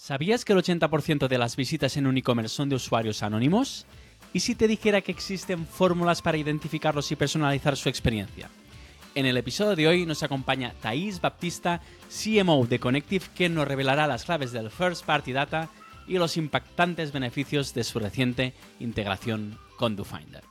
¿Sabías que el 80% de las visitas en un e-commerce son de usuarios anónimos? ¿Y si te dijera que existen fórmulas para identificarlos y personalizar su experiencia? En el episodio de hoy nos acompaña Thais Baptista, CMO de Connective, que nos revelará las claves del First Party Data y los impactantes beneficios de su reciente integración con DoFinder.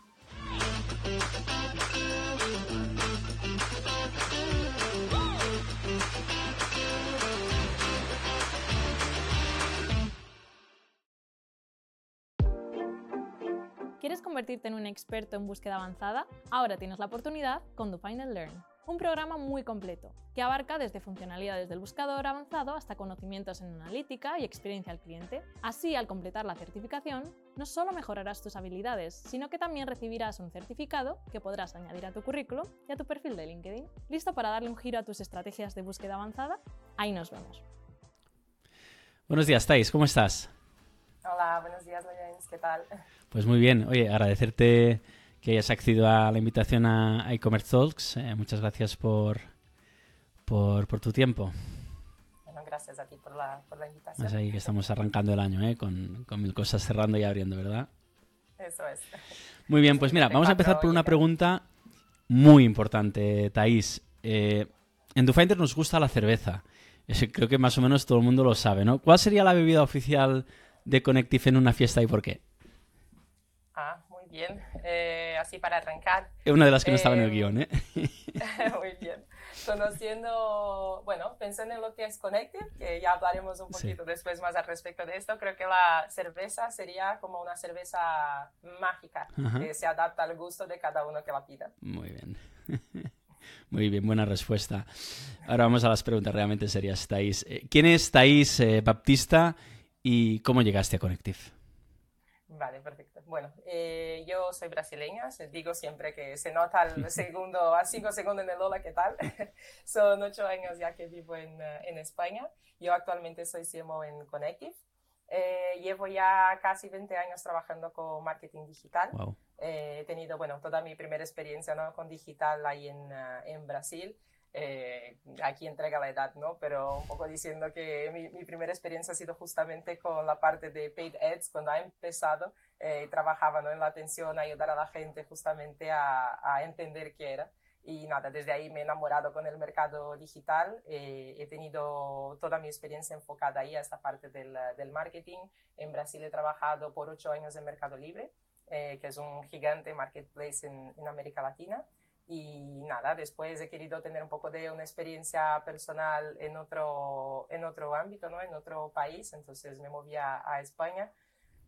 Convertirte en un experto en búsqueda avanzada? Ahora tienes la oportunidad con DoFinder Learn, un programa muy completo que abarca desde funcionalidades del buscador avanzado hasta conocimientos en analítica y experiencia al cliente. Así, al completar la certificación, no solo mejorarás tus habilidades, sino que también recibirás un certificado que podrás añadir a tu currículum y a tu perfil de LinkedIn. ¿Listo para darle un giro a tus estrategias de búsqueda avanzada? Ahí nos vemos. Buenos días, Thais, ¿cómo estás? Hola, buenos días, Lorenz, ¿qué tal? Pues muy bien. Oye, agradecerte que hayas accedido a la invitación a e-commerce talks. Eh, muchas gracias por, por, tu tiempo. Bueno, gracias a ti por la, por la invitación. Es ahí que estamos arrancando el año, ¿eh? con, con mil cosas cerrando y abriendo, ¿verdad? Eso es. Muy bien, pues mira, vamos a empezar por una pregunta muy importante, Thais. Eh, en DoFinder nos gusta la cerveza. Creo que más o menos todo el mundo lo sabe, ¿no? ¿Cuál sería la bebida oficial de Connective en una fiesta y por qué? Bien. Eh, así para arrancar. Es una de las que no estaba en el guion, ¿eh? muy bien. Conociendo, bueno, pensando en lo que es Connected, que ya hablaremos un poquito después más al respecto de esto, creo que la cerveza sería como una cerveza mágica, que se adapta al gusto de cada uno que la pida. Muy bien. Muy bien, buena respuesta. Ahora vamos a las preguntas realmente serias, Thais. Eh, ¿Quién es Thais eh, Baptista y cómo llegaste a Connective? Vale, perfecto. Bueno, eh, yo soy brasileña, digo siempre que se nota al segundo, a cinco segundos en el hola, ¿qué tal? Son ocho años ya que vivo en, eh, en España. Yo actualmente soy CMO en Connective. Eh, llevo ya casi 20 años trabajando con marketing digital. he tenido, bueno, toda mi primera experiencia ¿no? con digital ahí en, en Brasil. Eh, aquí entrega la edad, ¿no? Pero un poco diciendo que mi, mi, primera experiencia ha sido justamente con la parte de paid ads, cuando ha empezado, eh, trabajaba ¿no? en la atención, ayudar a la gente justamente a, a, entender qué era. Y nada, desde ahí me he enamorado con el mercado digital, eh, he tenido toda mi experiencia enfocada ahí a esta parte del, del marketing. En Brasil he trabajado por ocho años en Mercado Libre, eh, que es un gigante marketplace en, en América Latina. Y nada, después he querido tener un poco de una experiencia personal en otro, en otro ámbito, ¿no? en otro país, entonces me moví a, a España.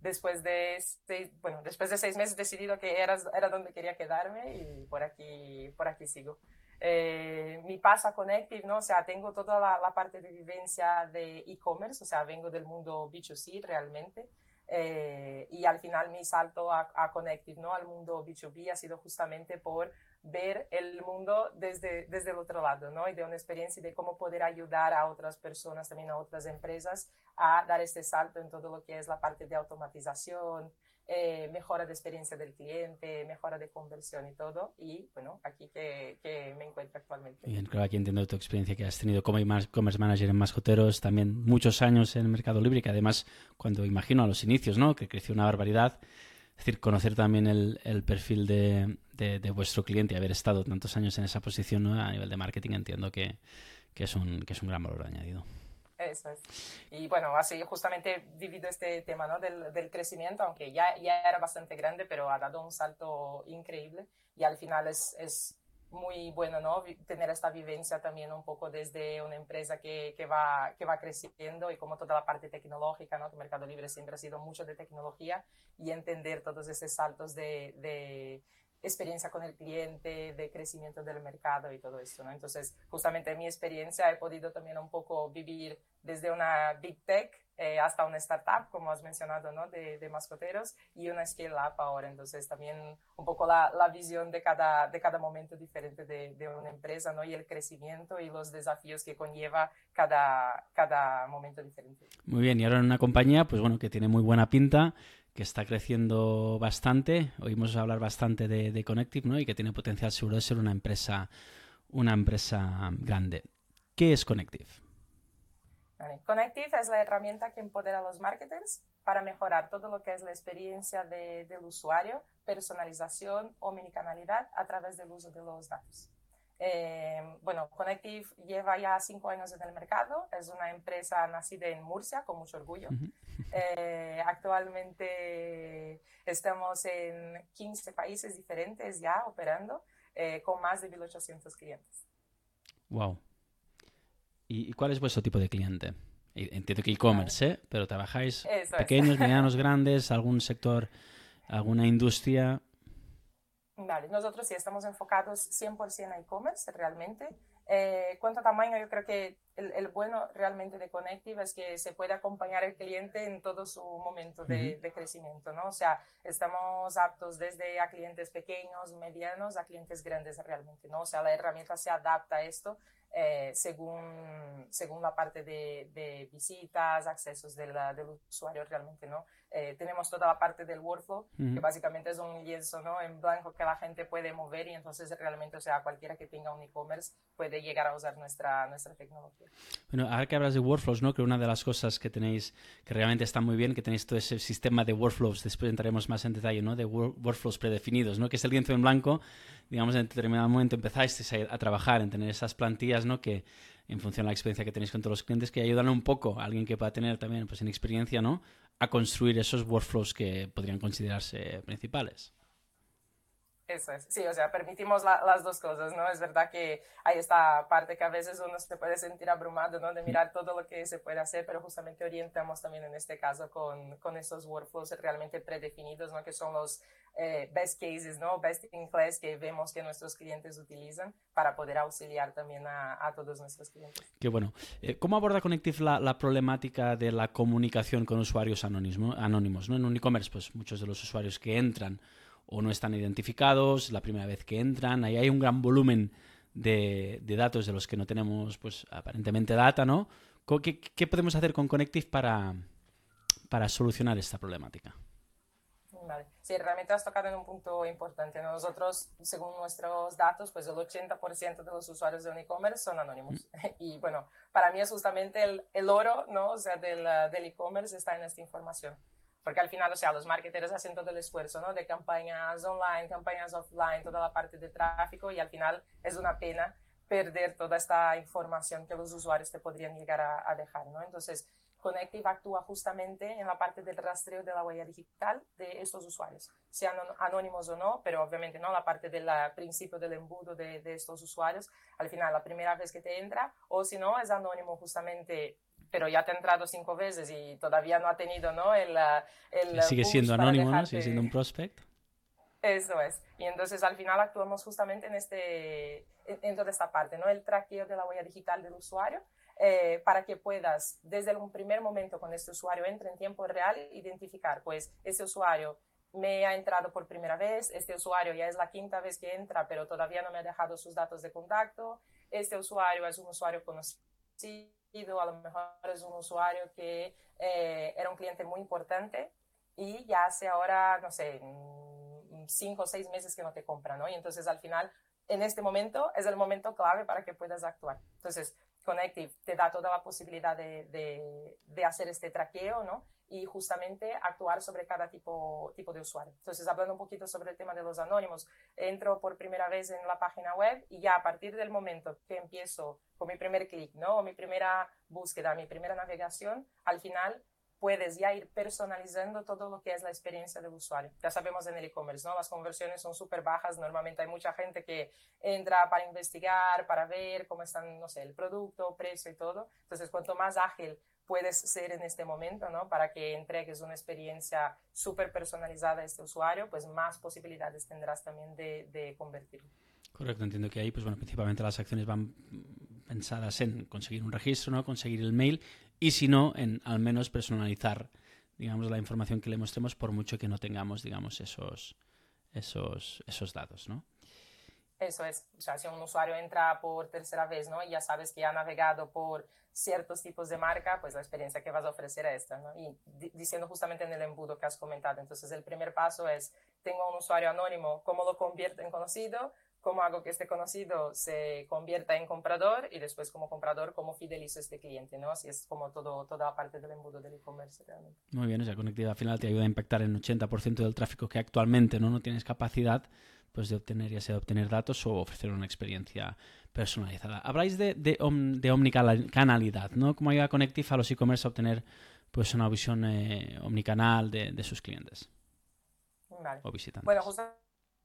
Después de, seis, bueno, después de seis meses decidido que era, era donde quería quedarme y por aquí, por aquí sigo. Eh, mi paso a Connective, ¿no? O sea, tengo toda la, la parte de vivencia de e-commerce, o sea, vengo del mundo B2C realmente. Eh, y al final mi salto a, a Connective, ¿no? Al mundo B2B ha sido justamente por ver el mundo desde, desde el otro lado, ¿no? Y de una experiencia de cómo poder ayudar a otras personas, también a otras empresas, a dar este salto en todo lo que es la parte de automatización, eh, mejora de experiencia del cliente, mejora de conversión y todo. Y bueno, aquí que, que me encuentro actualmente. Bien, claro, aquí entiendo tu experiencia que has tenido como e-commerce manager en Mascoteros, también muchos años en Mercado Libre, que además, cuando imagino a los inicios, ¿no? Que creció una barbaridad es decir, conocer también el, perfil de, vuestro cliente y haber estado tantos años en esa posición a nivel de marketing, entiendo que, es un, gran valor añadido. Eso es. Y bueno, así justamente divido este tema del, crecimiento, aunque ya, era bastante grande, pero ha dado un salto increíble y al final es muy bueno, ¿no? Tener esta vivencia también un poco desde una empresa que, que, va, que va creciendo y como toda la parte tecnológica, ¿no? Tu Mercado Libre siempre ha sido mucho de tecnología y entender todos esos saltos de, de experiencia con el cliente, de crecimiento del mercado y todo esto, ¿no? Entonces, justamente en mi experiencia he podido también un poco vivir desde una big tech eh, hasta una startup, como has mencionado, ¿no? De, de, mascoteros y una scale up ahora. Entonces, también un poco la, la visión de cada, de cada momento diferente de, de, una empresa, ¿no? Y el crecimiento y los desafíos que conlleva cada, cada momento diferente. Muy bien, y ahora en una compañía, pues bueno, que tiene muy buena pinta, que está creciendo bastante. Oímos hablar bastante de, de Connective, ¿no? Y que tiene potencial seguro de ser una empresa, una empresa grande. ¿Qué es Connective? Connective es la herramienta que empodera a los marketers para mejorar todo lo que es la experiencia de, del usuario, personalización, omnicanalidad a través del uso de los datos. Eh, bueno, Connective lleva ya cinco años en el mercado, es una empresa nacida en Murcia, con mucho orgullo. Eh, actualmente estamos en 15 países diferentes ya operando, eh, con más de 1.800 clientes. Wow. ¿Y, cuál es vuestro tipo de cliente? Entiendo que e-commerce, ¿eh? pero trabajáis pequeños, medianos, grandes, algún sector, alguna industria. Vale, nosotros sí estamos enfocados 100% a e-commerce realmente. Eh, cuanto a tamaño, yo creo que el, bueno realmente de Connective es que se puede acompañar al cliente en todo su momento de, de, crecimiento, ¿no? O sea, estamos aptos desde a clientes pequeños, medianos, a clientes grandes realmente, ¿no? O sea, la herramienta se adapta a esto eh, según, según la parte de, de visitas, accesos de la, del usuario realmente, ¿no? Eh, tenemos toda la parte del workflow, que básicamente es un lienzo ¿no? en blanco que la gente puede mover y entonces realmente, o sea, cualquiera que tenga un e-commerce puede llegar a usar nuestra, nuestra tecnología. Bueno, ahora que hablas de workflows, ¿no? que una de las cosas que tenéis, que realmente está muy bien, que tenéis todo ese sistema de workflows, después entraremos más en detalle, ¿no? de workflows predefinidos, ¿no? que es el lienzo en blanco, digamos, en determinado momento empezáis a, trabajar en tener esas plantillas ¿no? que en función de la experiencia que tenéis con todos los clientes, que ayudan un poco a alguien que pueda tener también pues, en experiencia, ¿no? A construir esos workflows que podrían considerarse principales. Sí, o sea, permitimos las dos cosas, ¿no? Es verdad que hay esta parte que a veces uno se puede sentir abrumado, ¿no? De mirar todo lo que se puede hacer, pero justamente orientamos también en este caso con, con estos workflows realmente predefinidos, ¿no? Que son los eh, best cases, ¿no? Best in class que vemos que nuestros clientes utilizan para poder auxiliar también a, todos nuestros clientes. Qué bueno. Eh, ¿Cómo aborda Connective la, la, problemática de la comunicación con usuarios anónimos, anónimos ¿no? En un e-commerce, pues muchos de los usuarios que entran o no están identificados, la primera vez que entran, ahí hay un gran volumen de, de datos de los que no tenemos, pues aparentemente data, ¿no? ¿Qué, qué podemos hacer con Connective para, para solucionar esta problemática? Vale. Sí, realmente has tocado en un punto importante. Nosotros, según nuestros datos, pues el 80% de los usuarios de un e-commerce son anónimos. Mm. Y bueno, para mí es justamente el, el oro, ¿no? O sea, del, del e-commerce está en esta información. Porque al final, o sea, los marketeros hacen todo el esfuerzo, ¿no? De campañas online, campañas offline, toda la parte de tráfico y al final es una pena perder toda esta información que los usuarios te podrían llegar a, a dejar, ¿no? Entonces, Connective actúa justamente en la parte del rastreo de la huella digital de estos usuarios, sean anónimos o no, pero obviamente no la parte del principio del embudo de, de, estos usuarios, al final la primera vez que te entra, o si no es anónimo justamente pero ya te ha entrado cinco veces y todavía no ha tenido ¿no? el... el sigue siendo anónimo, ¿no? Sigue siendo un prospect. Eso es. Y entonces al final actuamos justamente en, este, en, toda esta parte, ¿no? El traqueo de la huella digital del usuario eh, para que puedas, desde un primer momento con este usuario entre en tiempo real, identificar, pues, ese usuario me ha entrado por primera vez, este usuario ya es la quinta vez que entra, pero todavía no me ha dejado sus datos de contacto, este usuario es un usuario conocido a lo mejor es un usuario que eh, era un cliente muy importante y ya hace ahora, no sé, cinco o seis meses que no te compra, ¿no? Y entonces al final, en este momento, es el momento clave para que puedas actuar. Entonces, Connective te da toda la posibilidad de, de, de hacer este traqueo, ¿no? y justamente actuar sobre cada tipo, tipo de usuario. Entonces, hablando un poquito sobre el tema de los anónimos, entro por primera vez en la página web y ya a partir del momento que empiezo con mi primer clic, ¿no? O mi primera búsqueda, mi primera navegación, al final puedes ya ir personalizando todo lo que es la experiencia del usuario. Ya sabemos en el e-commerce, ¿no? Las conversiones son súper bajas. Normalmente hay mucha gente que entra para investigar, para ver cómo están, no sé, el producto, precio y todo. Entonces, cuanto más ágil puedes ser en este momento, ¿no? Para que entregues una experiencia súper personalizada a este usuario, pues más posibilidades tendrás también de, de convertirlo. Correcto, entiendo que ahí, pues bueno, principalmente las acciones van pensadas en conseguir un registro, ¿no? Conseguir el mail y si no, en al menos personalizar, digamos, la información que le mostremos por mucho que no tengamos, digamos, esos, esos, esos datos, ¿no? Eso es, o sea, si un usuario entra por tercera vez, ¿no? Y ya sabes que ha navegado por ciertos tipos de marca, pues la experiencia que vas a ofrecer es esta, ¿no? Y diciendo justamente en el embudo que has comentado, entonces el primer paso es, tengo un usuario anónimo, ¿cómo lo convierto en conocido? Cómo hago que este conocido se convierta en comprador y después como comprador, cómo fidelizo a este cliente, ¿no? Así es como todo, toda parte del embudo del e-commerce realmente. Muy bien, esa conectividad al final te ayuda a impactar en 80% del tráfico que actualmente ¿no? no tienes capacidad pues, de obtener, ya sea de obtener datos o ofrecer una experiencia personalizada. Habláis de, de, de omnicanalidad, ¿no? Cómo ayuda a Connective a los e-commerce a obtener pues, una visión eh, omnicanal de, de, sus clientes vale. o visitantes. Bueno,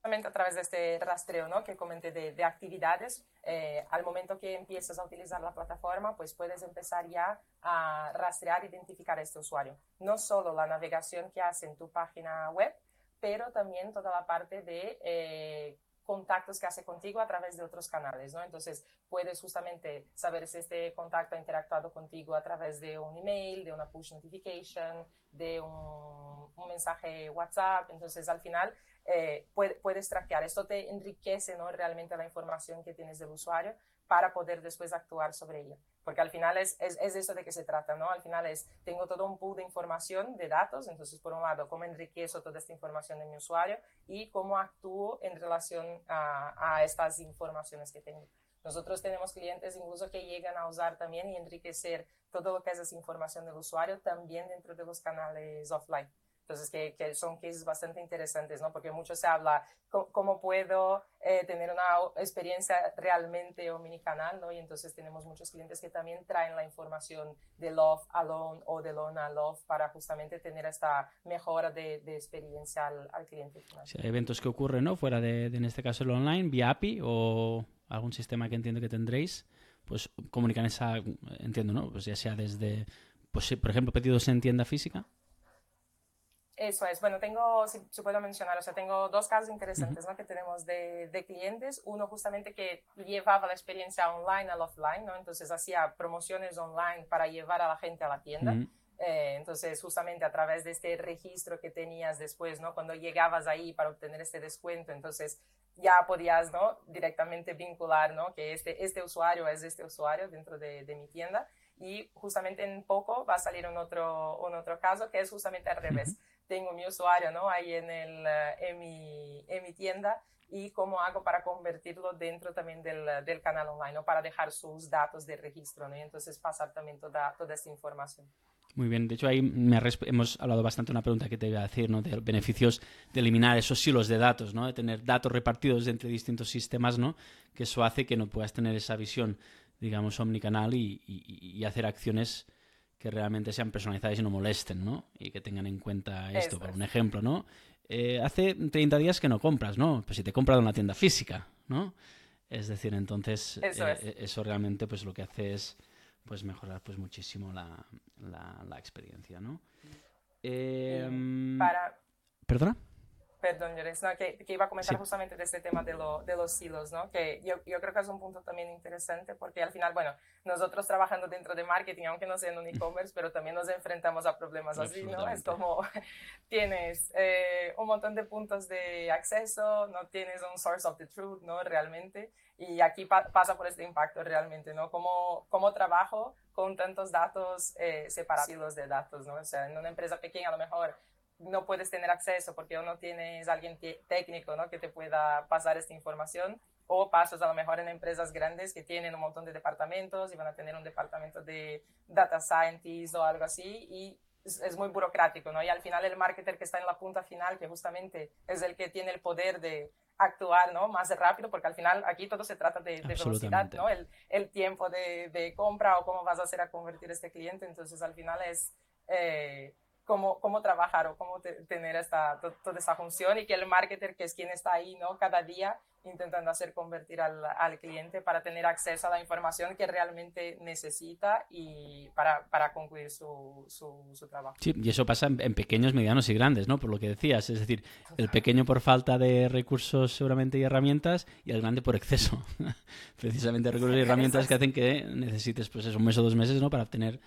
justamente a través de este rastreo ¿no? que comenté de, de actividades, eh, al momento que empiezas a utilizar la plataforma, pues puedes empezar ya a rastrear, identificar a este usuario. No solo la navegación que hace en tu página web, pero también toda la parte de eh, contactos que hace contigo a través de otros canales, ¿no? Entonces, puedes justamente saber si este contacto ha interactuado contigo a través de un email, de una push notification, de un, mensaje WhatsApp. Entonces, al final, eh, puedes traquear. Esto te enriquece ¿no? realmente la información que tienes del usuario para poder después actuar sobre ella. Porque al final es, es, es eso de que se trata, ¿no? Al final es, tengo todo un pool de información, de datos, entonces por un lado, cómo enriquezo toda esta información de mi usuario y cómo actúo en relación a, a estas informaciones que tengo. Nosotros tenemos clientes incluso que llegan a usar también y enriquecer todo lo que es esa información del usuario también dentro de los canales offline. Entonces, que, que, son cases bastante interesantes, ¿no? Porque mucho se habla cómo, puedo eh, tener una experiencia realmente omnicanal, ¿no? Y entonces tenemos muchos clientes que también traen la información de Love Alone o de Lone a Love para justamente tener esta mejora de, de experiencia al, al cliente final. Sí, hay eventos que ocurren, ¿no? Fuera de, de, en este caso, el online, vía API o algún sistema que entiendo que tendréis, pues comunican esa, entiendo, ¿no? Pues ya sea desde, pues, por ejemplo, pedidos en tienda física eso es. Bueno, tengo, si, si, puedo mencionar, o sea, tengo dos casos interesantes ¿no? que tenemos de, de, clientes. Uno justamente que llevaba la experiencia online al offline, ¿no? Entonces hacía promociones online para llevar a la gente a la tienda. Uh -huh. eh, entonces, justamente a través de este registro que tenías después, ¿no? Cuando llegabas ahí para obtener este descuento, entonces ya podías, ¿no? Directamente vincular, ¿no? Que este, este usuario es este usuario dentro de, de mi tienda. Y justamente en poco va a salir un otro, un otro caso que es justamente al revés. Uh -huh tengo mi usuario ¿no? ahí en, el, en, mi, en mi tienda y cómo hago para convertirlo dentro también del, del canal online, ¿no? para dejar sus datos de registro ¿no? y entonces pasar también toda, toda esta información. Muy bien, de hecho ahí me hemos hablado bastante de una pregunta que te iba a decir, ¿no? De beneficios de eliminar esos silos de datos, ¿no? De tener datos repartidos entre distintos sistemas, ¿no? Que eso hace que no puedas tener esa visión, digamos, omnicanal y, y, y hacer acciones que realmente sean personalizadas y no molesten, ¿no? Y que tengan en cuenta esto, por un ejemplo, ¿no? Eh, hace 30 días que no compras, ¿no? Pues si te he comprado en una tienda física, ¿no? Es decir, entonces eso, eh, eso, realmente pues lo que hace es pues mejorar pues muchísimo la, la, la experiencia, ¿no? Eh, Para... ¿Perdona? Perdón, Llores, no, que, que, iba a comentar sí. justamente de este tema de, lo, de los silos, ¿no? Que yo, yo, creo que es un punto también interesante porque al final, bueno, nosotros trabajando dentro de marketing, aunque no sea en un e-commerce, pero también nos enfrentamos a problemas así, ¿no? Es como tienes eh, un montón de puntos de acceso, no tienes un source of the truth, ¿no? Realmente. Y aquí pa pasa por este impacto realmente, ¿no? Cómo, cómo trabajo con tantos datos eh, separados de datos, ¿no? O sea, en una empresa pequeña a lo mejor no puedes tener acceso porque no tienes alguien técnico ¿no? que te pueda pasar esta información o pasas a lo mejor en empresas grandes que tienen un montón de departamentos y van a tener un departamento de data scientist o algo así y es, es, muy burocrático, ¿no? Y al final el marketer que está en la punta final, que justamente es el que tiene el poder de actuar, ¿no? Más rápido, porque al final aquí todo se trata de, de velocidad, ¿no? El, el tiempo de, de, compra o cómo vas a hacer a convertir este cliente, entonces al final es... Eh, cómo, cómo trabajar o cómo te, tener esta, to, toda esa función y que el marketer, que es quien está ahí ¿no? cada día intentando hacer convertir al, al, cliente para tener acceso a la información que realmente necesita y para, para concluir su, su, su, trabajo. Sí, y eso pasa en, en, pequeños, medianos y grandes, ¿no? Por lo que decías, es decir, el pequeño por falta de recursos seguramente y herramientas y el grande por exceso. Precisamente recursos y herramientas que hacen que necesites pues eso, un mes o dos meses ¿no? para obtener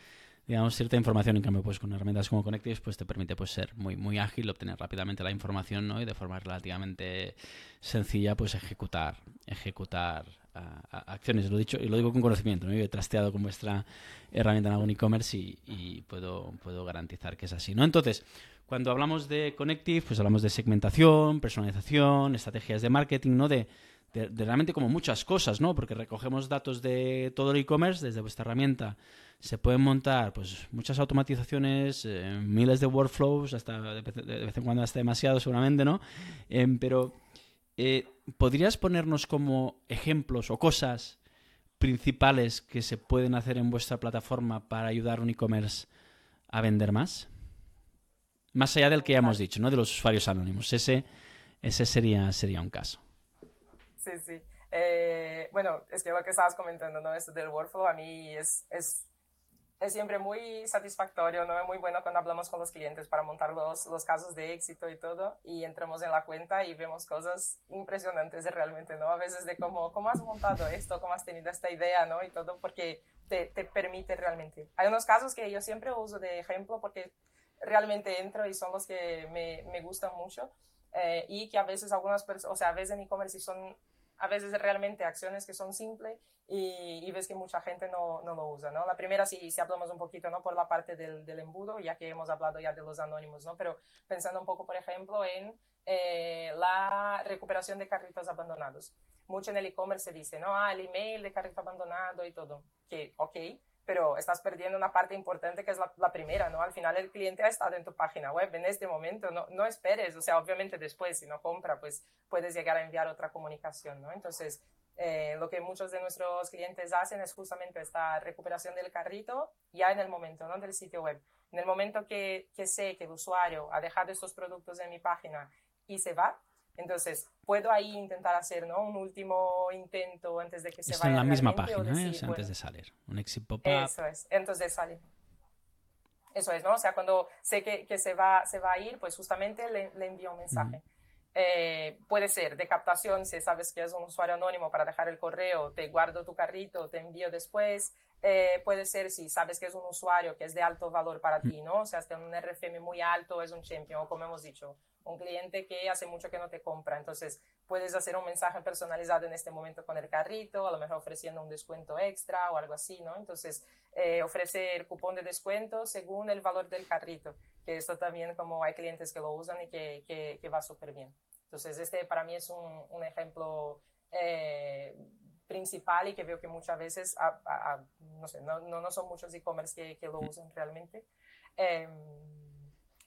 digamos, cierta información. En cambio, pues con herramientas como Connectives, pues te permite pues ser muy, muy ágil, obtener rápidamente la información, ¿no? Y de forma relativamente sencilla, pues ejecutar, ejecutar uh, acciones. Lo dicho, y lo digo con conocimiento, ¿no? Yo he trasteado con vuestra herramienta en algún e-commerce y, y, puedo, puedo garantizar que es así, ¿no? Entonces, cuando hablamos de Connective, pues hablamos de segmentación, personalización, estrategias de marketing, ¿no? De, de, realmente como muchas cosas, ¿no? Porque recogemos datos de todo el e-commerce desde vuestra herramienta. Se pueden montar pues muchas automatizaciones, eh, miles de workflows, hasta de vez, en cuando hasta demasiado seguramente, ¿no? Em, pero eh, ¿podrías ponernos como ejemplos o cosas principales que se pueden hacer en vuestra plataforma para ayudar a un e-commerce a vender más? Más allá del que ya hemos dicho, ¿no? De los usuarios anónimos. Ese, ese sería, sería un caso. Sí, sí. Eh, bueno, es que lo que estabas comentando, ¿no? Esto del workflow a mí es, es, es siempre muy satisfactorio, ¿no? Es muy bueno cuando hablamos con los clientes para montar los, los casos de éxito y todo y entramos en la cuenta y vemos cosas impresionantes realmente, ¿no? A veces de cómo, cómo has montado esto, cómo has tenido esta idea, ¿no? Y todo porque te, te permite realmente. Hay unos casos que yo siempre uso de ejemplo porque realmente entro y son los que me, me gustan mucho. Eh, y que a veces algunas personas, o sea, a veces en e-commerce son a veces realmente acciones que son simples y, y, ves que mucha gente no, no, lo usa, ¿no? La primera, si, si hablamos un poquito, ¿no? Por la parte del, del, embudo, ya que hemos hablado ya de los anónimos, ¿no? Pero pensando un poco, por ejemplo, en eh, la recuperación de carritos abandonados. Mucho en el e-commerce se dice, ¿no? Ah, el email de carrito abandonado y todo. Que, ok, pero estás perdiendo una parte importante que es la, primera, ¿no? Al final el cliente ha estado en tu página web en este momento, no, no esperes, o sea, obviamente después, si no compra, pues puedes llegar a enviar otra comunicación, ¿no? Entonces, eh, lo que muchos de nuestros clientes hacen es justamente esta recuperación del carrito ya en el momento, ¿no? Del sitio web. En el momento que, que sé que el usuario ha dejado estos productos en mi página y se va, entonces, puedo ahí intentar hacer ¿no? un último intento antes de que se vaya. en la misma página, ¿eh? antes de salir. Un exit pop-up. Eso es, entonces sale. Eso es, ¿no? O sea, cuando sé que, que se, va, se va a ir, pues justamente le, le envío un mensaje. Eh, puede ser de captación, si sabes que es un usuario anónimo para dejar el correo, te guardo tu carrito, te envío después. Eh, puede ser si sabes que es un usuario que es de alto valor para ti, ¿no? O sea, tiene un RFM muy alto, es un champion, como hemos dicho, un cliente que hace mucho que no te compra. Entonces, puedes hacer un mensaje personalizado en este momento con el carrito, a lo mejor ofreciendo un descuento extra o algo así, ¿no? Entonces, eh, ofrecer cupón de descuento según el valor del carrito, que esto también como hay clientes que lo usan y que, que, va súper bien. Entonces, este para mí es un, un ejemplo eh, principal y que veo que muchas veces, no sé, no, no, son muchos e-commerce que, que, lo usan realmente. Em,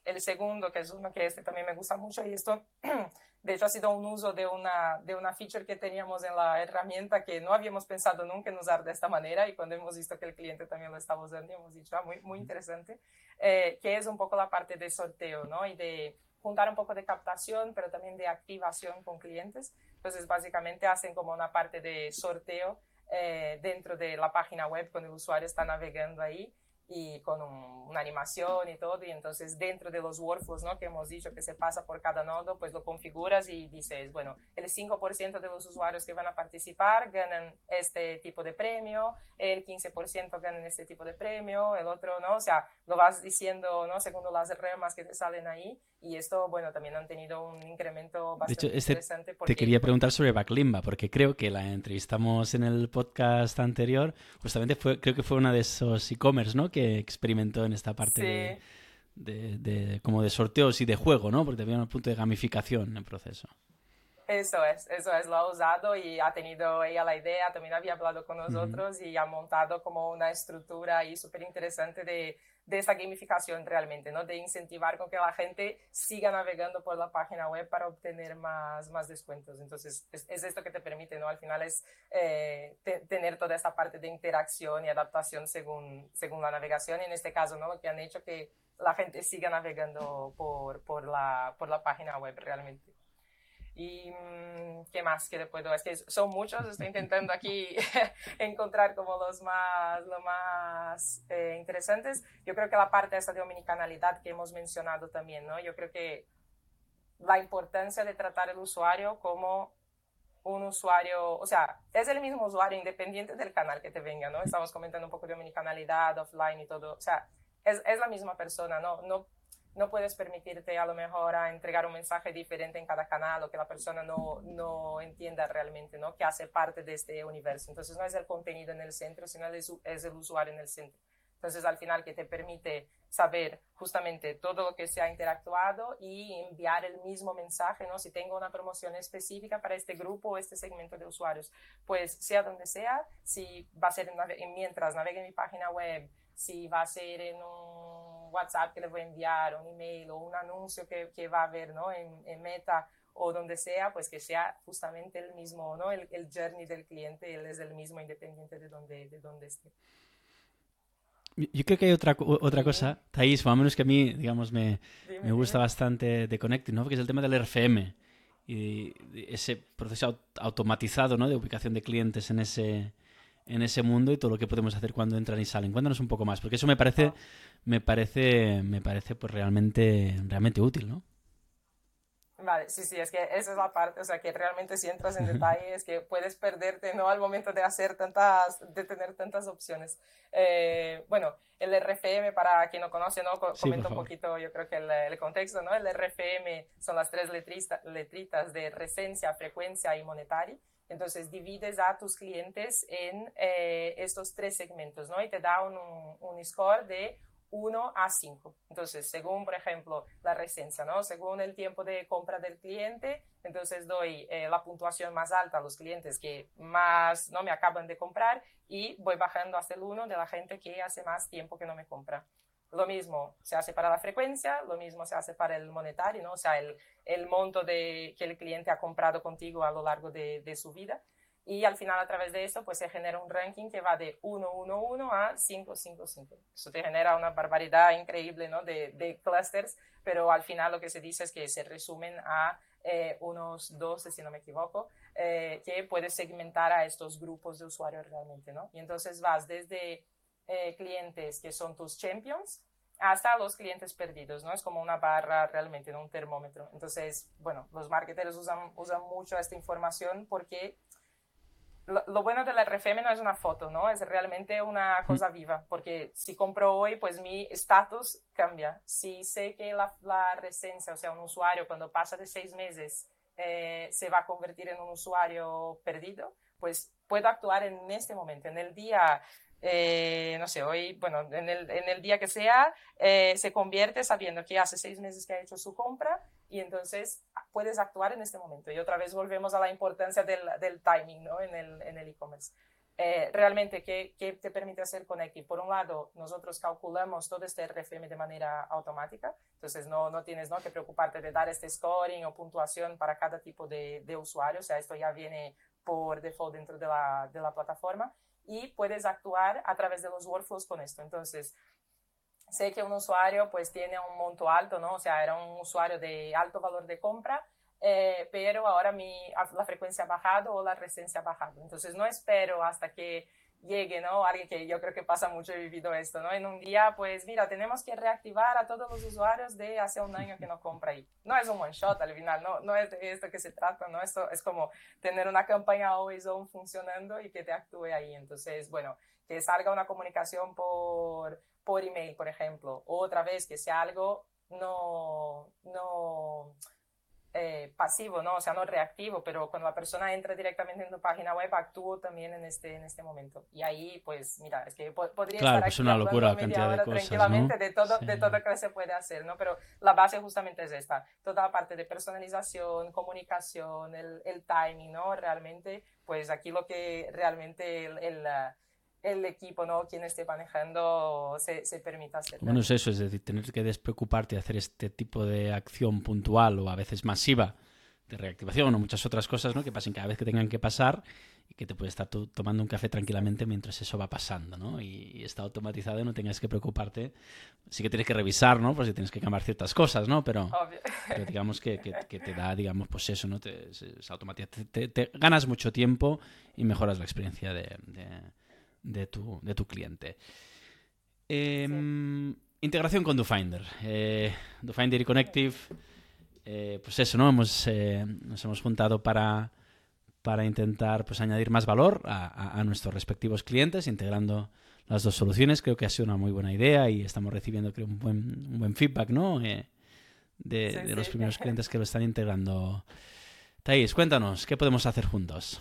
el segundo, que es uno que este también me gusta mucho, y esto, de hecho, ha sido un uso de una, de una feature que teníamos en la herramienta que no habíamos pensado nunca en usar de esta manera, y cuando hemos visto que el cliente también lo estaba usando, hemos dicho, ah, muy, muy interesante, eh, que es un poco la parte de sorteo, ¿no? Y de juntar un poco de captación, pero también de activación con clientes. Entonces, básicamente hacen como una parte de sorteo eh, dentro de la página web cuando el usuario está navegando ahí y con una animación y todo. Y entonces dentro de los workflows ¿no? que hemos dicho que se pasa por cada nodo, pues lo configuras y dices, bueno, el 5% de los usuarios que van a participar ganan este tipo de premio, el 15% ganan este tipo de premio, el otro, ¿no? O sea, lo vas diciendo, ¿no? Según las remas que te salen ahí. Y esto, bueno, también han tenido un incremento bastante de hecho, este interesante. Te quería preguntar sobre Backlimba, porque creo que la entrevistamos en el podcast anterior, justamente fue, creo que fue una de esos e-commerce, ¿no? Que experimentó en esta parte de, como de sorteos y de juego, ¿no? Porque había un punto de gamificación en el proceso. Eso es, eso es, lo ha usado y ha tenido ella la idea, también había hablado con nosotros y ha montado como una estructura ahí súper interesante de, de esta gamificación realmente, ¿no? De incentivar con que la gente siga navegando por la página web para obtener más, más descuentos. Entonces, es, esto que te permite, ¿no? Al final es eh, tener toda esta parte de interacción y adaptación según, según la navegación. Y en este caso, ¿no? Lo que han hecho que la gente siga navegando por, por, la, por la página web realmente. Y mm, qué más que le puedo, es que son muchos, estoy intentando aquí encontrar como los más, lo más eh, interesantes. Yo creo que la parte esta de omnicanalidad que hemos mencionado también, ¿no? Yo creo que la importancia de tratar el usuario como un usuario, o sea, es el mismo usuario independiente del canal que te venga, ¿no? Estamos comentando un poco de omnicanalidad, offline y todo, o sea, es, es la misma persona, ¿no? No no puedes permitirte a lo mejor a entregar un mensaje diferente en cada canal o que la persona no, no entienda realmente, ¿no? Que hace parte de este universo. Entonces no es el contenido en el centro, sino es, es el usuario en el centro. Entonces, al final, que te permite saber justamente todo lo que se ha interactuado y enviar el mismo mensaje, ¿no? Si tengo una promoción específica para este grupo o este segmento de usuarios, pues sea donde sea, si va a ser mientras navegue en mi página web, si va a ser en un WhatsApp que le voy a enviar, un email o un anuncio que, que va a haber, ¿no? En, en Meta o donde sea, pues que sea justamente el mismo, ¿no? El, el journey del cliente, él es el mismo independiente de donde, de donde esté. Yo creo que hay otra, otra cosa, Thais, o menos que a mí, digamos, me, me gusta bastante de Connecting, ¿no? Porque es el tema del RFM y ese proceso automatizado, ¿no? De ubicación de clientes en ese, en ese mundo y todo lo que podemos hacer cuando entran y salen. Cuéntanos un poco más, porque eso me parece, ah. me parece, me parece pues realmente, realmente útil, ¿no? Vale, sí, sí, es que esa es la parte, o sea, que realmente si entras en detalles, que puedes perderte, ¿no? Al momento de hacer tantas, de tener tantas opciones. Eh, bueno, el RFM, para quien no conoce, ¿no? Comento un poquito, yo creo que el, contexto, ¿no? El RFM son las tres letritas de resencia, frecuencia y monetario. Entonces, divides a tus clientes en eh, estos tres segmentos, ¿no? Y te da un, un score de 1 a 5. Entonces, según, por ejemplo, la resencia, ¿no? Según el tiempo de compra del cliente, entonces doy eh, la puntuación más alta a los clientes que más no me acaban de comprar y voy bajando hasta el 1 de la gente que hace más tiempo que no me compra. Lo mismo se hace para la frecuencia, lo mismo se hace para el monetario, ¿no? O sea, el, el monto de, que el cliente ha comprado contigo a lo largo de, de su vida y al final a través de eso pues se genera un ranking que va de 1, 1, 1 a 5, 5, 5. Eso te genera una barbaridad increíble ¿no? de, de clusters, pero al final lo que se dice es que se resumen a eh, unos 12, si no me equivoco, eh, que puedes segmentar a estos grupos de usuarios realmente, ¿no? Y entonces vas desde eh, clientes que son tus champions hasta los clientes perdidos, ¿no? Es como una barra realmente, ¿no? un termómetro. Entonces, bueno, los marketeros usan, usan mucho esta información porque lo, bueno del RFM no es una foto, ¿no? Es realmente una cosa viva, porque si compro hoy, pues mi estatus cambia. Si sé que la, la resencia, o sea, un usuario cuando pasa de seis meses eh, se va a convertir en un usuario perdido, pues puedo actuar en este momento, en el día eh, no sé, hoy, bueno, en el, en el día que sea, eh, se convierte sabiendo que hace seis meses que ha hecho su compra y entonces puedes actuar en este momento. Y otra vez volvemos a la importancia del, del timing ¿no? en el e-commerce. eh, realmente, ¿qué, ¿qué, te permite hacer Connecting? Por un lado, nosotros calculamos todo este RFM de manera automática, entonces no, no tienes ¿no? que preocuparte de dar este scoring o puntuación para cada tipo de, de usuario, o sea, esto ya viene por default dentro de la, de la plataforma y puedes actuar a través de los workflows con esto. Entonces, sé que un usuario pues tiene un monto alto, ¿no? O sea, era un usuario de alto valor de compra, eh, pero ahora mi, la frecuencia ha bajado o la resistencia ha bajado. Entonces, no espero hasta que llegue, ¿no? Alguien que yo creo que pasa mucho, he vivido esto, ¿no? En un día, pues mira, tenemos que reactivar a todos los usuarios de hace un año que no compra ahí. No es un one shot al final, no, no es de esto que se trata, ¿no? Esto es como tener una campaña always on funcionando y que te actúe ahí. Entonces, bueno, que salga una comunicación por, por email, por ejemplo, otra vez que sea algo no, no, eh, pasivo, ¿no? O sea, no reactivo, pero cuando la persona entra directamente en tu página web, actúo también en este, en este momento. Y ahí, pues, mira, es que podría claro, estar pues una locura cantidad de cosas, tranquilamente ¿no? de, todo, sí. de todo lo que se puede hacer, ¿no? Pero la base justamente es esta, toda la parte de personalización, comunicación, el, el timing, ¿no? Realmente, pues aquí lo que realmente el, el el equipo, ¿no? Quien esté manejando se, se permita hacer. Bueno, es eso, es decir, tener que despreocuparte de hacer este tipo de acción puntual o a veces masiva de reactivación o muchas otras cosas, ¿no? Que pasen cada vez que tengan que pasar y que te puedes estar tú tomando un café tranquilamente mientras eso va pasando, ¿no? Y, y, está automatizado y no tengas que preocuparte. Sí que tienes que revisar, ¿no? Pues si tienes que cambiar ciertas cosas, ¿no? Pero, pero digamos que, que, que, te da, digamos, pues eso, ¿no? Te, es automatizado. Te, te, te, ganas mucho tiempo y mejoras la experiencia de, de de tu, de tu cliente. Eh, sí. Integración con DoFinder. Eh, DoFinder y Connective, eh, pues eso, ¿no? Hemos, eh, nos hemos juntado para, para intentar pues, añadir más valor a, a, a, nuestros respectivos clientes, integrando las dos soluciones. Creo que ha sido una muy buena idea y estamos recibiendo creo, un, buen, un buen feedback, ¿no? de, sí, de sí. los primeros clientes que lo están integrando. Thais, cuéntanos, ¿qué podemos hacer juntos?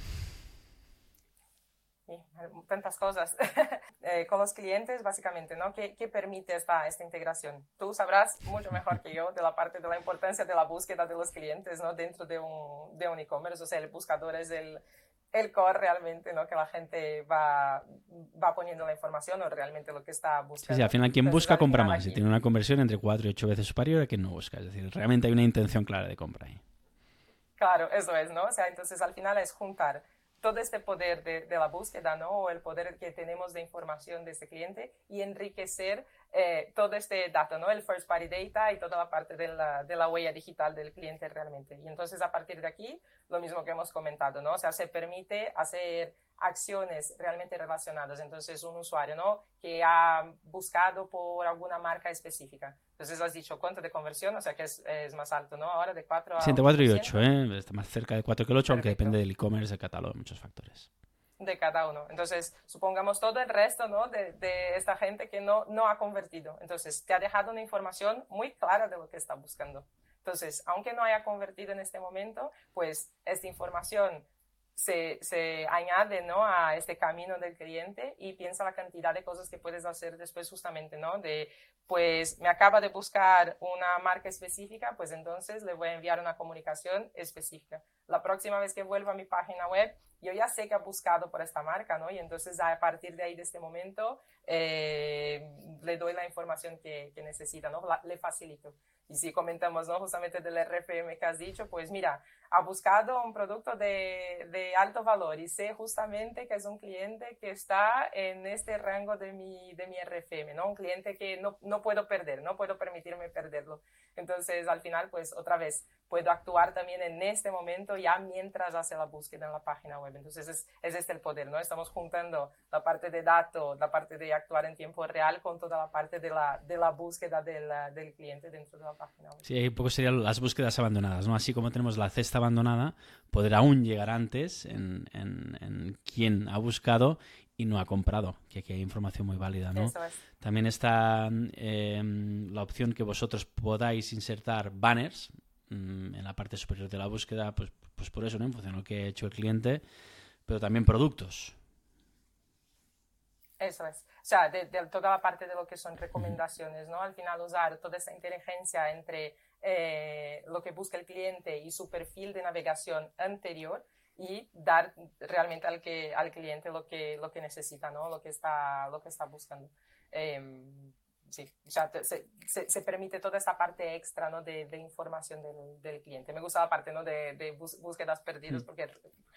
Tantas cosas. Eh, con los clientes, básicamente, ¿no? ¿Qué, ¿Qué, permite esta, esta integración? Tú sabrás mucho mejor que yo de la parte de la importancia de la búsqueda de los clientes, ¿no? Dentro de un, de un e-commerce, o sea, el buscador es el, el core realmente, ¿no? Que la gente va, va poniendo la información o realmente lo que está buscando. Sí, al final quien busca compra más y tiene una conversión entre 4 y 8 veces superior a quien no busca. Es decir, realmente hay una intención clara de compra ahí. Claro, eso es, ¿no? O sea, entonces al final es juntar todo este poder de, la búsqueda, ¿no? O el poder que tenemos de información de ese cliente y enriquecer eh, todo este dato, ¿no? El first party data y toda la parte de la, de la, huella digital del cliente realmente. Y entonces a partir de aquí, lo mismo que hemos comentado, ¿no? O sea, se permite hacer acciones realmente relacionadas. Entonces, un usuario, ¿no? Que ha buscado por alguna marca específica. Entonces, has dicho cuánto de conversión, o sea, que es, es más alto, ¿no? Ahora de 4 a... Sí, entre 4 y 8, ¿eh? Está más cerca de 4 que el 8, aunque depende del e-commerce, del catálogo, muchos factores. De cada uno. Entonces, supongamos todo el resto, ¿no? De, de esta gente que no, no ha convertido. Entonces, te ha dejado una información muy clara de lo que está buscando. Entonces, aunque no haya convertido en este momento, pues esta información se, se, añade ¿no? a este camino del cliente y piensa la cantidad de cosas que puedes hacer después justamente, ¿no? De, pues me acaba de buscar una marca específica, pues entonces le voy a enviar una comunicación específica. La próxima vez que vuelva a mi página web, yo ya sé que ha buscado por esta marca, ¿no? Y entonces a partir de ahí, de este momento, eh, le doy la información que, que necesita, ¿no? le facilito. Y si comentamos, ¿no? Justamente del RFM que has dicho, pues mira, ha buscado un producto de, de, alto valor y sé justamente que es un cliente que está en este rango de mi, de mi RFM, ¿no? Un cliente que no, no puedo perder, no puedo permitirme perderlo. Entonces, al final, pues otra vez, puedo actuar también en este momento ya mientras hace la búsqueda en la página web. Entonces, es, es este el poder, ¿no? Estamos juntando la parte de datos, la parte de actuar en tiempo real con toda la parte de la, de la búsqueda del, del cliente dentro de la página web. Sí, un poco serían las búsquedas abandonadas, ¿no? Así como tenemos la cesta abandonada, poder aún llegar antes en, en, en quién ha buscado y no ha comprado, que aquí hay información muy válida, ¿no? También está eh, la opción que vosotros podáis insertar banners mm, en la parte superior de la búsqueda, pues, pues por eso, ¿no? En función de lo que ha hecho el cliente, pero también productos. Eso es. O sea, de, toda la parte de lo que son recomendaciones, ¿no? Al final usar toda esa inteligencia entre eh, lo que busca el cliente y su perfil de navegación anterior y dar realmente al, que, al cliente lo que, lo que necesita, ¿no? lo, que está, lo que está buscando. Em, sí, o sea, se, se, permite toda esta parte extra ¿no? de, de información del, del, cliente. Me gusta la parte ¿no? de, de búsquedas perdidas mm. porque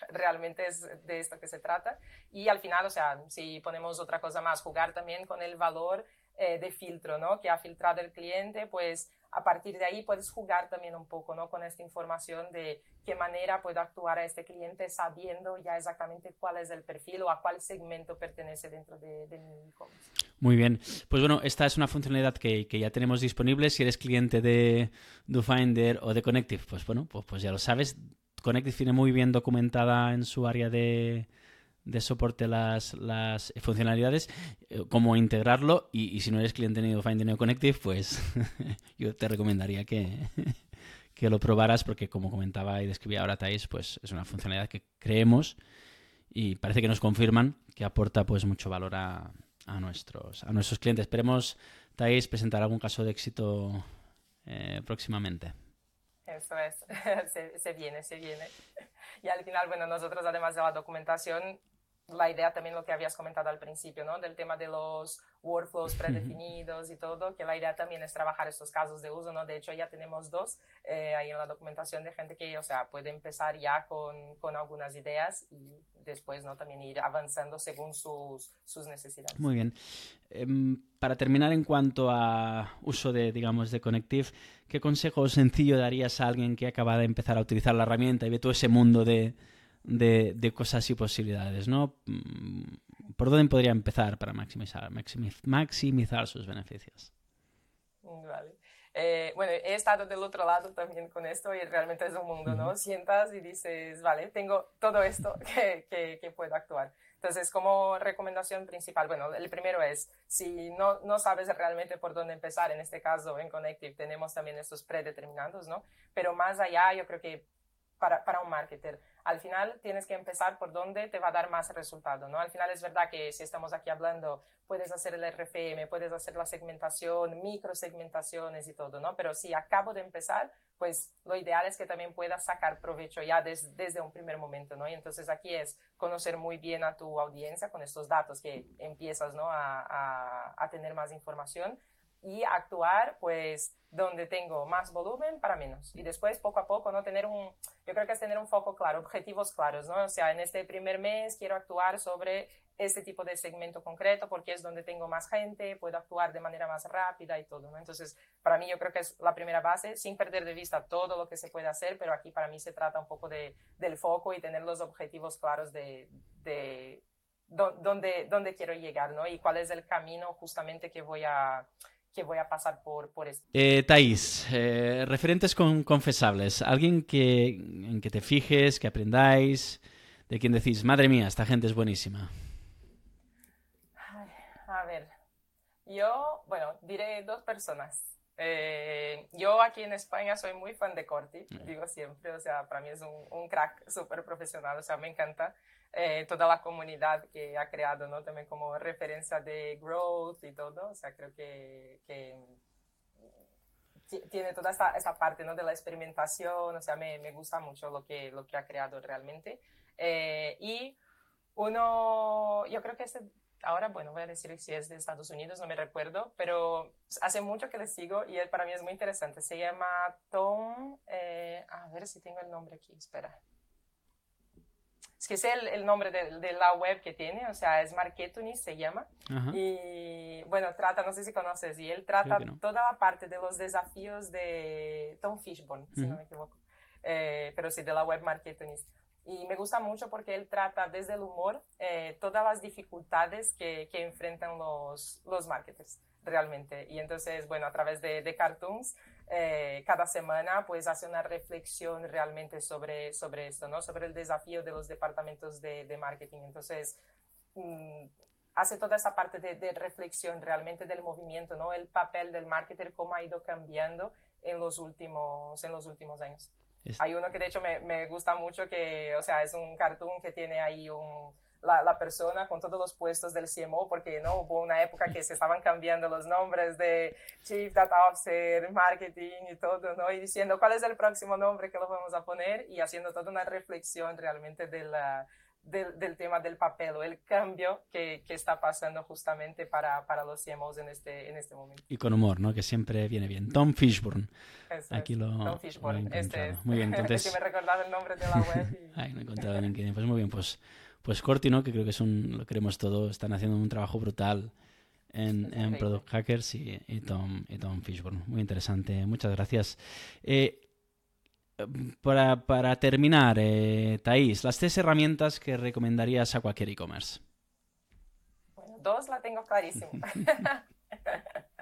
realmente es de esto que se trata. Y al final, o sea, si ponemos otra cosa más, jugar también con el valor eh, de filtro ¿no? que ha filtrado el cliente, pues a partir de ahí puedes jugar también un poco ¿no? con esta información de qué manera puedo actuar a este cliente sabiendo ya exactamente cuál es el perfil o a cuál segmento pertenece dentro de, mi e-commerce. Muy bien. Pues bueno, esta es una funcionalidad que, ya tenemos disponible. Si eres cliente de DoFinder o de Connective, pues bueno, pues, pues ya lo sabes. Connective tiene muy bien documentada en su área de, de soporte las, las funcionalidades, eh, cómo integrarlo y, si no eres cliente de Find Neo Connective, pues yo te recomendaría que, que lo probaras porque como comentaba y describía ahora Thais, pues es una funcionalidad que creemos y parece que nos confirman que aporta pues mucho valor a, a nuestros, a nuestros clientes. Esperemos, Thais, presentar algún caso de éxito eh, próximamente. Eso es, se, se viene, se viene. Y al final, bueno, nosotros además de la documentación la idea también lo que habías comentado al principio, ¿no? Del tema de los workflows predefinidos y todo, que la idea también es trabajar estos casos de uso, ¿no? De hecho, ya tenemos dos eh, ahí en la documentación de gente que, o sea, puede empezar ya con, con algunas ideas y después, ¿no? También ir avanzando según sus, sus necesidades. Muy bien. Em, para terminar, en cuanto a uso de, digamos, de Connective, ¿qué consejo sencillo darías a alguien que acaba de empezar a utilizar la herramienta y ve todo ese mundo de de, cosas y posibilidades, ¿no? Mm, ¿Por dónde podría empezar para maximizar, maximizar sus beneficios? Vale. Eh, bueno, he estado del otro lado también con esto y realmente es un mundo, ¿no? Sientas y dices, vale, tengo todo esto que, que, que, puedo actuar. Entonces, como recomendación principal, bueno, el primero es, si no, no sabes realmente por dónde empezar, en este caso en Connective tenemos también estos predeterminados, ¿no? Pero más allá, yo creo que para, para un marketer al final tienes que empezar por donde te va a dar más resultado, ¿no? Al final es verdad que si estamos aquí hablando, puedes hacer el RFM, puedes hacer la segmentación, microsegmentaciones y todo, ¿no? Pero si acabo de empezar, pues lo ideal es que también puedas sacar provecho ya desde un primer momento, ¿no? Y entonces aquí es conocer muy bien a tu audiencia con estos datos que empiezas, ¿no? a, a tener más información y actuar pues donde tengo más volumen para menos. Y después poco a poco no tener un, yo creo que es tener un foco claro, objetivos claros, ¿no? O sea, en este primer mes quiero actuar sobre este tipo de segmento concreto porque es donde tengo más gente, puedo actuar de manera más rápida y todo, ¿no? Entonces, para mí yo creo que es la primera base, sin perder de vista todo lo que se puede hacer, pero aquí para mí se trata un poco de, del foco y tener los objetivos claros de, de dónde, dónde quiero llegar, ¿no? Y cuál es el camino justamente que voy a que voy a pasar por, por esto. Eh, Thais, eh, referentes con, confesables, alguien que, en que te fijes, que aprendáis, de quien decís, madre mía, esta gente es buenísima. a ver, yo, bueno, diré dos personas. Eh, yo aquí en España soy muy fan de Corti, mm. digo siempre, o sea, para mí es un, un crack súper profesional, o sea, me encanta. Eh, toda la comunidad que ha creado, ¿no? También como referencia de growth y todo, o sea, creo que, que tiene toda esta, esta, parte, ¿no? De la experimentación, o sea, me, me, gusta mucho lo que, lo que ha creado realmente. Eh, y uno, yo creo que este, ahora, bueno, voy a decir si es de Estados Unidos, no me recuerdo, pero hace mucho que le sigo y él para mí es muy interesante. Se llama Tom, eh, a ver si tengo el nombre aquí, espera es que sé el, nombre de, la web que tiene, o sea, es Marketunis se llama. Y bueno, trata, no sé si conoces, y él trata toda la parte de los desafíos de Tom Fishbone, si no me equivoco. Eh, pero sí, de la web Marketunis. Y me gusta mucho porque él trata desde el humor eh, todas las dificultades que, que enfrentan los, los marketers realmente. Y entonces, bueno, a través de, de cartoons eh, cada semana pues hace una reflexión realmente sobre, sobre esto, ¿no? Sobre el desafío de los departamentos de, de marketing. Entonces, mm, hace toda esa parte de, de, reflexión realmente del movimiento, ¿no? El papel del marketer, cómo ha ido cambiando en los últimos, en los últimos años. Hay uno que de hecho me, me gusta mucho, que, o sea, es un cartoon que tiene ahí un la, persona con todos los puestos del CMO, porque no hubo una época que se estaban cambiando los nombres de Chief Data Officer, Marketing y todo, ¿no? Y diciendo cuál es el próximo nombre que lo vamos a poner y haciendo toda una reflexión realmente de la, del, del, tema del papel o el cambio que, que está pasando justamente para, para, los CMOs en este, en este momento. Y con humor, ¿no? Que siempre viene bien. Tom Fishburne. Aquí lo, Tom Fishburne, este es. Muy bien, entonces... es que me recordaba el nombre de la web. Y... Ay, no he encontrado en LinkedIn. Pues muy bien, pues pues Corti, ¿no? que creo que es un, lo queremos todo, están haciendo un trabajo brutal en, en Product Hackers y, y, Tom, y Tom Fishburne. Muy interesante, muchas gracias. Eh, para, para, terminar, eh, Thais, las tres herramientas que recomendarías a cualquier e-commerce. Bueno, dos la tengo clarísimo.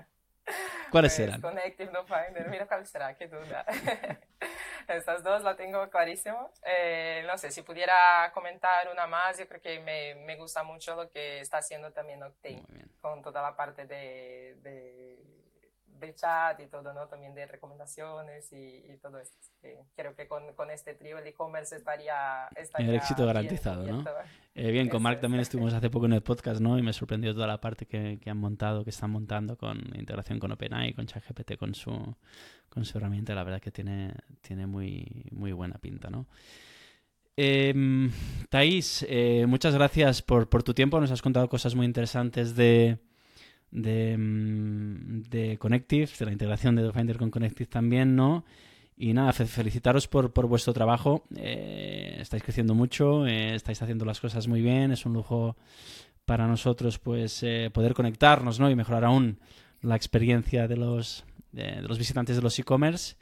¿Cuáles pues, serán? Connective No Finder, mira cuál será, qué duda. Estas dos la tengo clarísimo. Eh, no sé, si pudiera comentar una más, yo creo que me, me gusta mucho lo que está haciendo también Octane, con toda la parte de, de, de, chat y todo, ¿no? También de recomendaciones y, y todo esto. creo que con, con este trío el e-commerce estaría, estaría... El éxito garantizado, ¿no? Eh, bien, con Mark también estuvimos hace poco en el podcast, ¿no? Y me sorprendió toda la parte que, que han montado, que están montando con integración con OpenAI, con ChatGPT, con su con su herramienta, la verdad que tiene, tiene muy, muy buena pinta, ¿no? Eh, Thais, eh, muchas gracias por, por, tu tiempo. Nos has contado cosas muy interesantes de, de, mm, de Connective, de la integración de DoFinder con Connective también, ¿no? Y nada, felicitaros por, por vuestro trabajo. Eh, estáis creciendo mucho, eh, estáis haciendo las cosas muy bien. Es un lujo para nosotros pues eh, poder conectarnos ¿no? y mejorar aún la experiencia de los, de, los visitantes de los e-commerce.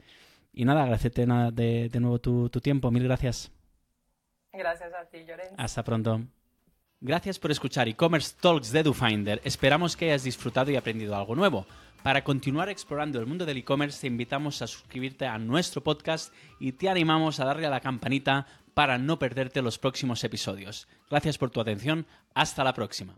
Y nada, agradecerte de, de nuevo tu, tu, tiempo. Mil gracias. Gracias a ti, Llorens. Hasta pronto. Gracias por escuchar e-commerce talks de EduFinder. Esperamos que hayas disfrutado y aprendido algo nuevo. Para continuar explorando el mundo del e-commerce, te invitamos a suscribirte a nuestro podcast y te animamos a darle a la campanita para no perderte los próximos episodios. Gracias por tu atención. Hasta la próxima.